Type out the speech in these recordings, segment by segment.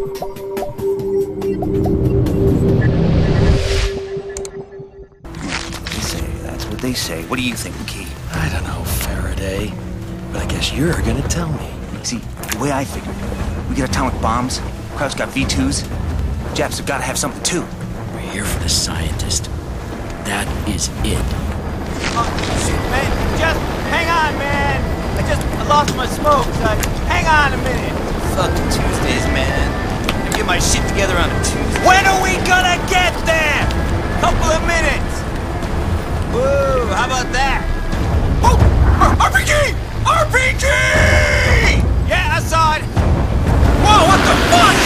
They say, that's what they say. What do you think, McKee? I don't know, Faraday. But I guess you're gonna tell me. See, the way I figure, we get atomic bombs, Kraut's got V2s, Japs have gotta have something too. We're here for the scientist. That is it. Man, just hang on, man. I just I lost my smoke, so hang on a minute. Fucking Tuesdays, man. My shit together on a Tuesday. When are we gonna get there? Couple of minutes. Woo, how about that? Oh, uh, RPG! RPG! Yeah, I saw it. Whoa, what the fuck?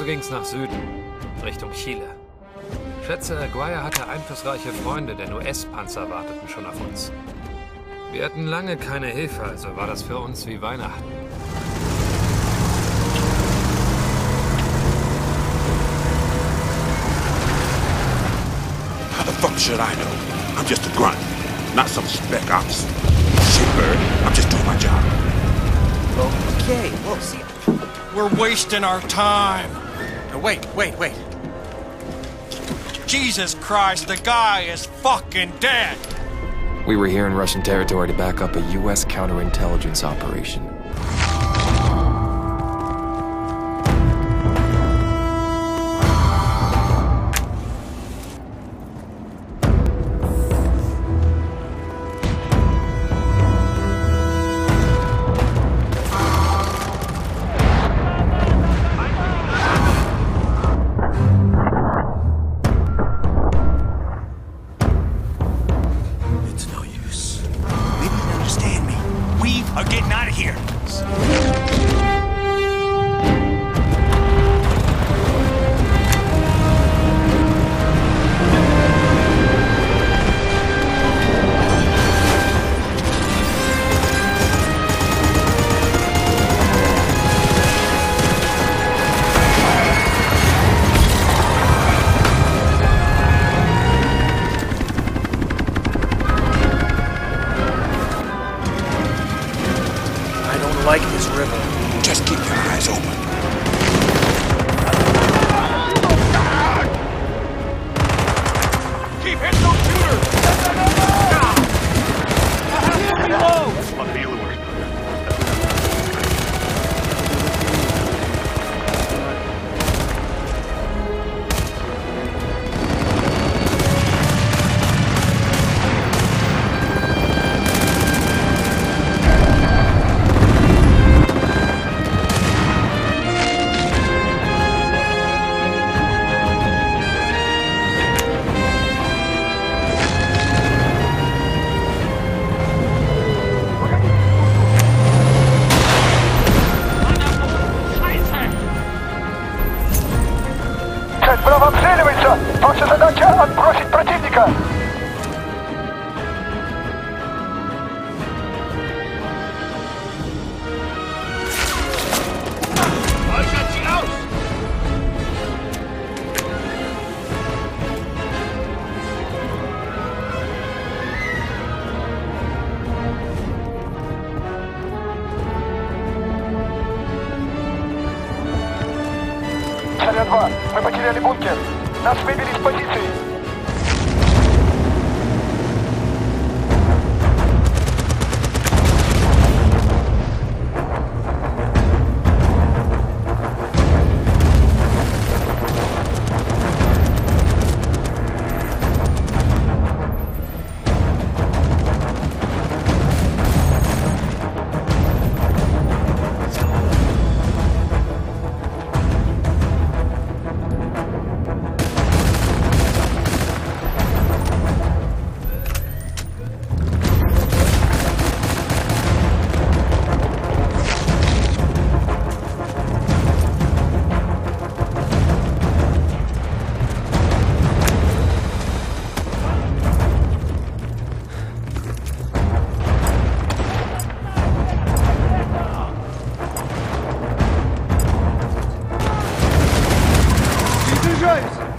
Also ging's nach Süden, Richtung Chile. Schätze, Aguirre hatte einflussreiche Freunde, denn US-Panzer warteten schon auf uns. Wir hatten lange keine Hilfe, also war das für uns wie Weihnachten. How the fuck should I know? I'm just a grunt, not some spec ops. Shitbird, I'm just doing my job. Okay, well, see, We're wasting our time. Wait, wait, wait. Jesus Christ, the guy is fucking dead. We were here in Russian territory to back up a U.S. counterintelligence operation. I'm getting out of here. like this river. Just keep your eyes open. Keep hitting Царя-2, мы потеряли бункер. Нас выбили с позиции. Joyce!